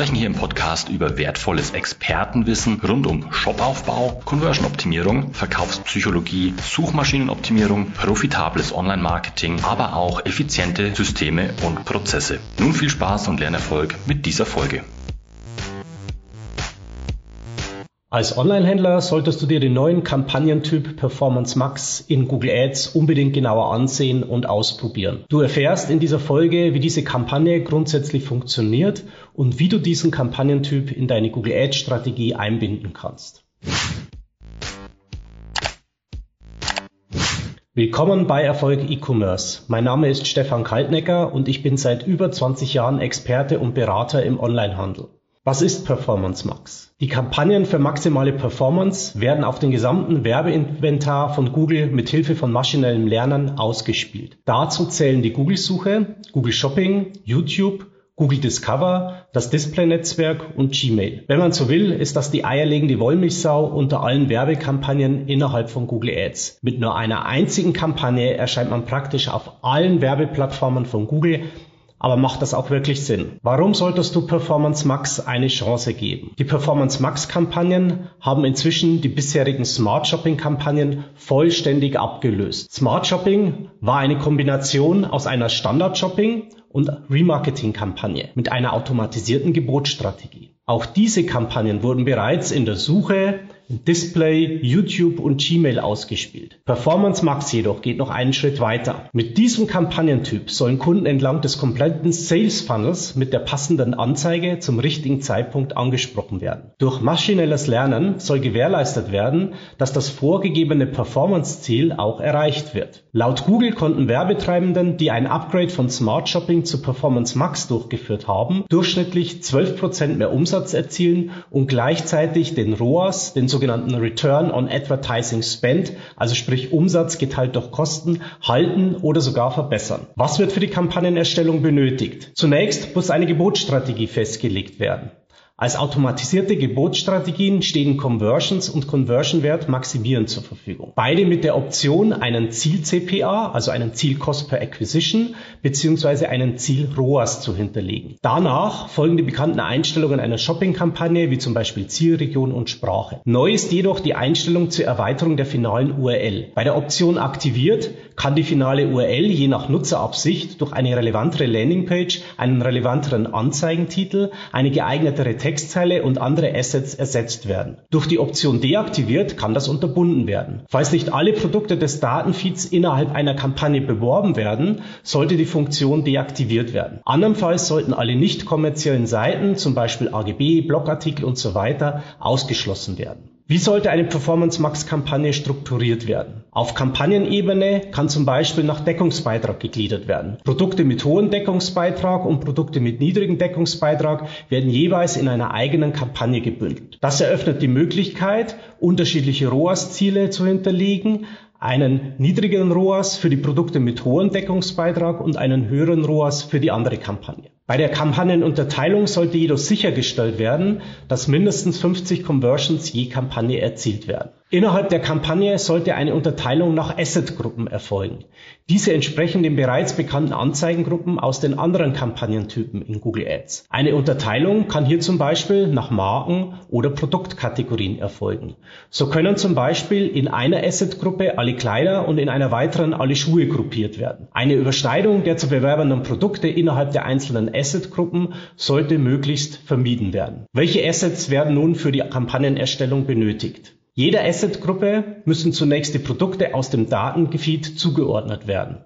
sprechen hier im Podcast über wertvolles Expertenwissen rund um Shopaufbau, Conversion-Optimierung, Verkaufspsychologie, Suchmaschinenoptimierung, profitables Online-Marketing, aber auch effiziente Systeme und Prozesse. Nun viel Spaß und Lernerfolg mit dieser Folge. Als Online-Händler solltest du dir den neuen Kampagnentyp Performance Max in Google Ads unbedingt genauer ansehen und ausprobieren. Du erfährst in dieser Folge, wie diese Kampagne grundsätzlich funktioniert und wie du diesen Kampagnentyp in deine Google Ads Strategie einbinden kannst. Willkommen bei Erfolg E-Commerce. Mein Name ist Stefan Kaltnecker und ich bin seit über 20 Jahren Experte und Berater im Onlinehandel. Was ist Performance Max? Die Kampagnen für maximale Performance werden auf den gesamten Werbeinventar von Google mit Hilfe von maschinellem Lernen ausgespielt. Dazu zählen die Google-Suche, Google Shopping, YouTube, Google Discover, das Display-Netzwerk und Gmail. Wenn man so will, ist das die eierlegende Wollmilchsau unter allen Werbekampagnen innerhalb von Google Ads. Mit nur einer einzigen Kampagne erscheint man praktisch auf allen Werbeplattformen von Google aber macht das auch wirklich Sinn? Warum solltest du Performance Max eine Chance geben? Die Performance Max Kampagnen haben inzwischen die bisherigen Smart Shopping Kampagnen vollständig abgelöst. Smart Shopping war eine Kombination aus einer Standard Shopping und Remarketing Kampagne mit einer automatisierten Gebotsstrategie. Auch diese Kampagnen wurden bereits in der Suche, Display, YouTube und Gmail ausgespielt. Performance Max jedoch geht noch einen Schritt weiter. Mit diesem Kampagnentyp sollen Kunden entlang des kompletten Sales Funnels mit der passenden Anzeige zum richtigen Zeitpunkt angesprochen werden. Durch maschinelles Lernen soll gewährleistet werden, dass das vorgegebene Performance-Ziel auch erreicht wird. Laut Google konnten Werbetreibenden, die ein Upgrade von Smart Shopping zu Performance Max durchgeführt haben, durchschnittlich 12% mehr Umsatz erzielen und gleichzeitig den ROAS, den sogenannten Return on Advertising Spend, also sprich Umsatz geteilt durch Kosten, halten oder sogar verbessern. Was wird für die Kampagnenerstellung benötigt? Zunächst muss eine Gebotsstrategie festgelegt werden. Als automatisierte Gebotsstrategien stehen Conversions und Conversion-Wert maximieren zur Verfügung. Beide mit der Option, einen Ziel-CPA, also einen Ziel-Cost per Acquisition, beziehungsweise einen Ziel-ROAS zu hinterlegen. Danach folgen die bekannten Einstellungen einer Shopping-Kampagne, wie zum Beispiel Zielregion und Sprache. Neu ist jedoch die Einstellung zur Erweiterung der finalen URL. Bei der Option aktiviert kann die finale URL je nach Nutzerabsicht durch eine relevantere Landingpage, einen relevanteren Anzeigentitel, eine geeignetere Textzeile und andere Assets ersetzt werden. Durch die Option deaktiviert kann das unterbunden werden. Falls nicht alle Produkte des Datenfeeds innerhalb einer Kampagne beworben werden, sollte die Funktion deaktiviert werden. Andernfalls sollten alle nicht kommerziellen Seiten, zum Beispiel AGB, Blogartikel und so ausgeschlossen werden. Wie sollte eine Performance Max Kampagne strukturiert werden? Auf Kampagnenebene kann zum Beispiel nach Deckungsbeitrag gegliedert werden. Produkte mit hohem Deckungsbeitrag und Produkte mit niedrigem Deckungsbeitrag werden jeweils in einer eigenen Kampagne gebündelt. Das eröffnet die Möglichkeit, unterschiedliche ROAS-Ziele zu hinterlegen, einen niedrigeren ROAS für die Produkte mit hohem Deckungsbeitrag und einen höheren ROAS für die andere Kampagne. Bei der Kampagnenunterteilung sollte jedoch sichergestellt werden, dass mindestens 50 Conversions je Kampagne erzielt werden. Innerhalb der Kampagne sollte eine Unterteilung nach Asset-Gruppen erfolgen. Diese entsprechen den bereits bekannten Anzeigengruppen aus den anderen Kampagnentypen in Google Ads. Eine Unterteilung kann hier zum Beispiel nach Marken oder Produktkategorien erfolgen. So können zum Beispiel in einer Asset-Gruppe alle Kleider und in einer weiteren alle Schuhe gruppiert werden. Eine Überschneidung der zu bewerbenden Produkte innerhalb der einzelnen Asset-Gruppen sollte möglichst vermieden werden. Welche Assets werden nun für die Kampagnenerstellung benötigt? Jeder Asset-Gruppe müssen zunächst die Produkte aus dem Datengefeed zugeordnet werden.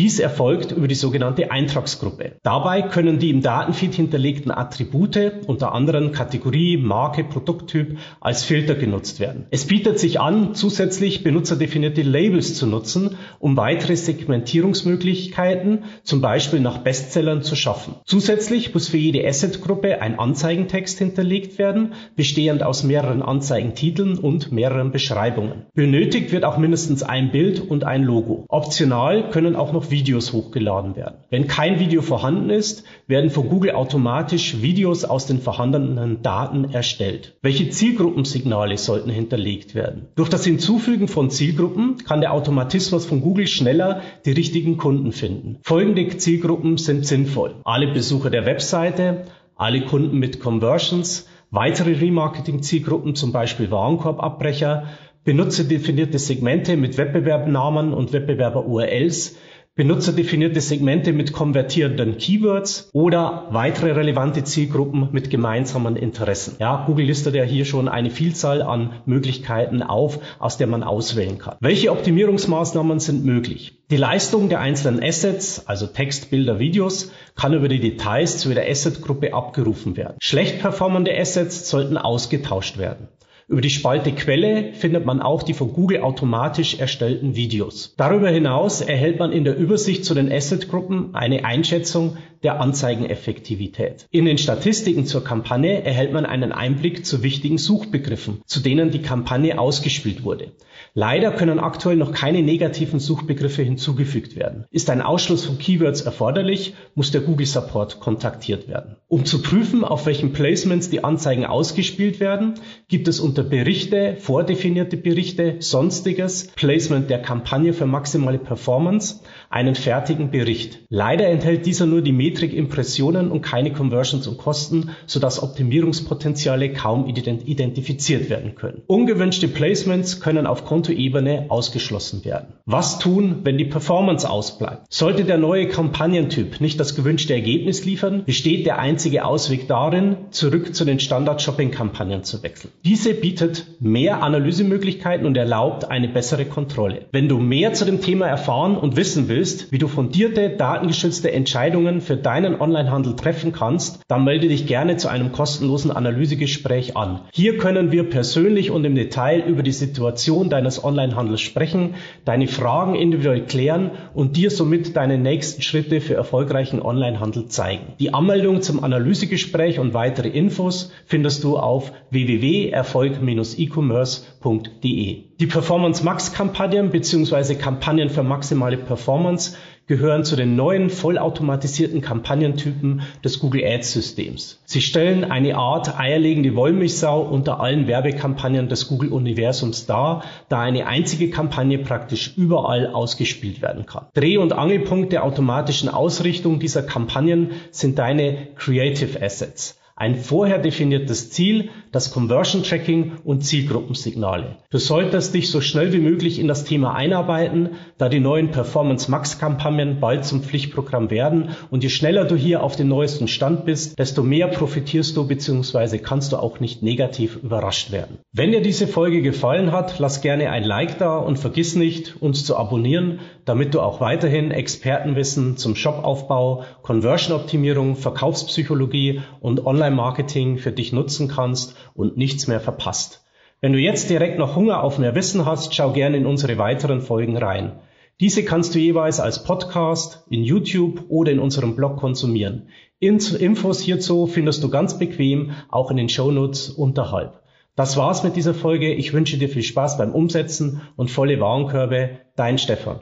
Dies erfolgt über die sogenannte Eintragsgruppe. Dabei können die im Datenfeed hinterlegten Attribute, unter anderem Kategorie, Marke, Produkttyp, als Filter genutzt werden. Es bietet sich an, zusätzlich benutzerdefinierte Labels zu nutzen, um weitere Segmentierungsmöglichkeiten, zum Beispiel nach Bestsellern, zu schaffen. Zusätzlich muss für jede Assetgruppe ein Anzeigentext hinterlegt werden, bestehend aus mehreren Anzeigentiteln und mehreren Beschreibungen. Benötigt wird auch mindestens ein Bild und ein Logo. Optional können auch noch Videos hochgeladen werden. Wenn kein Video vorhanden ist, werden von Google automatisch Videos aus den vorhandenen Daten erstellt. Welche Zielgruppensignale sollten hinterlegt werden? Durch das Hinzufügen von Zielgruppen kann der Automatismus von Google schneller die richtigen Kunden finden. Folgende Zielgruppen sind sinnvoll. Alle Besucher der Webseite, alle Kunden mit Conversions, weitere Remarketing-Zielgruppen, zum Beispiel Warenkorbabbrecher, benutzerdefinierte Segmente mit Wettbewerbnamen und Wettbewerber-URLs, benutzerdefinierte Segmente mit konvertierenden Keywords oder weitere relevante Zielgruppen mit gemeinsamen Interessen. Ja, Google listet ja hier schon eine Vielzahl an Möglichkeiten auf, aus der man auswählen kann. Welche Optimierungsmaßnahmen sind möglich? Die Leistung der einzelnen Assets, also Text, Bilder, Videos, kann über die Details zu jeder Assetgruppe abgerufen werden. Schlecht performende Assets sollten ausgetauscht werden. Über die Spalte Quelle findet man auch die von Google automatisch erstellten Videos. Darüber hinaus erhält man in der Übersicht zu den Assetgruppen eine Einschätzung der Anzeigeneffektivität. In den Statistiken zur Kampagne erhält man einen Einblick zu wichtigen Suchbegriffen, zu denen die Kampagne ausgespielt wurde. Leider können aktuell noch keine negativen Suchbegriffe hinzugefügt werden. Ist ein Ausschluss von Keywords erforderlich, muss der Google Support kontaktiert werden. Um zu prüfen, auf welchen Placements die Anzeigen ausgespielt werden, gibt es unter Berichte, vordefinierte Berichte, Sonstiges, Placement der Kampagne für maximale Performance einen fertigen Bericht. Leider enthält dieser nur die Metrik Impressionen und keine Conversions und Kosten, sodass Optimierungspotenziale kaum identifiziert werden können. Ungewünschte Placements können aufgrund Kontoebene ausgeschlossen werden. Was tun, wenn die Performance ausbleibt? Sollte der neue Kampagnentyp nicht das gewünschte Ergebnis liefern, besteht der einzige Ausweg darin, zurück zu den Standard-Shopping-Kampagnen zu wechseln. Diese bietet mehr Analysemöglichkeiten und erlaubt eine bessere Kontrolle. Wenn du mehr zu dem Thema erfahren und wissen willst, wie du fundierte, datengeschützte Entscheidungen für deinen Onlinehandel treffen kannst, dann melde dich gerne zu einem kostenlosen Analysegespräch an. Hier können wir persönlich und im Detail über die Situation deines Onlinehandels sprechen, deine Fragen individuell klären und dir somit deine nächsten Schritte für erfolgreichen Onlinehandel zeigen. Die Anmeldung zum Analysegespräch und weitere Infos findest du auf www.erfolg-e-commerce.de. Die Performance Max Kampagnen bzw. Kampagnen für maximale Performance gehören zu den neuen vollautomatisierten Kampagnentypen des Google Ads Systems. Sie stellen eine Art eierlegende Wollmilchsau unter allen Werbekampagnen des Google Universums dar, da eine einzige Kampagne praktisch überall ausgespielt werden kann. Dreh- und Angelpunkt der automatischen Ausrichtung dieser Kampagnen sind deine Creative Assets ein vorher definiertes Ziel, das Conversion Tracking und Zielgruppensignale. Du solltest dich so schnell wie möglich in das Thema einarbeiten, da die neuen Performance Max Kampagnen bald zum Pflichtprogramm werden und je schneller du hier auf dem neuesten Stand bist, desto mehr profitierst du bzw. kannst du auch nicht negativ überrascht werden. Wenn dir diese Folge gefallen hat, lass gerne ein Like da und vergiss nicht, uns zu abonnieren, damit du auch weiterhin Expertenwissen zum Shopaufbau, Conversion Optimierung, Verkaufspsychologie und Online Online-Marketing für dich nutzen kannst und nichts mehr verpasst. Wenn du jetzt direkt noch Hunger auf mehr Wissen hast, schau gerne in unsere weiteren Folgen rein. Diese kannst du jeweils als Podcast, in YouTube oder in unserem Blog konsumieren. Infos hierzu findest du ganz bequem auch in den Shownotes unterhalb. Das war's mit dieser Folge. Ich wünsche dir viel Spaß beim Umsetzen und volle Warenkörbe. Dein Stefan.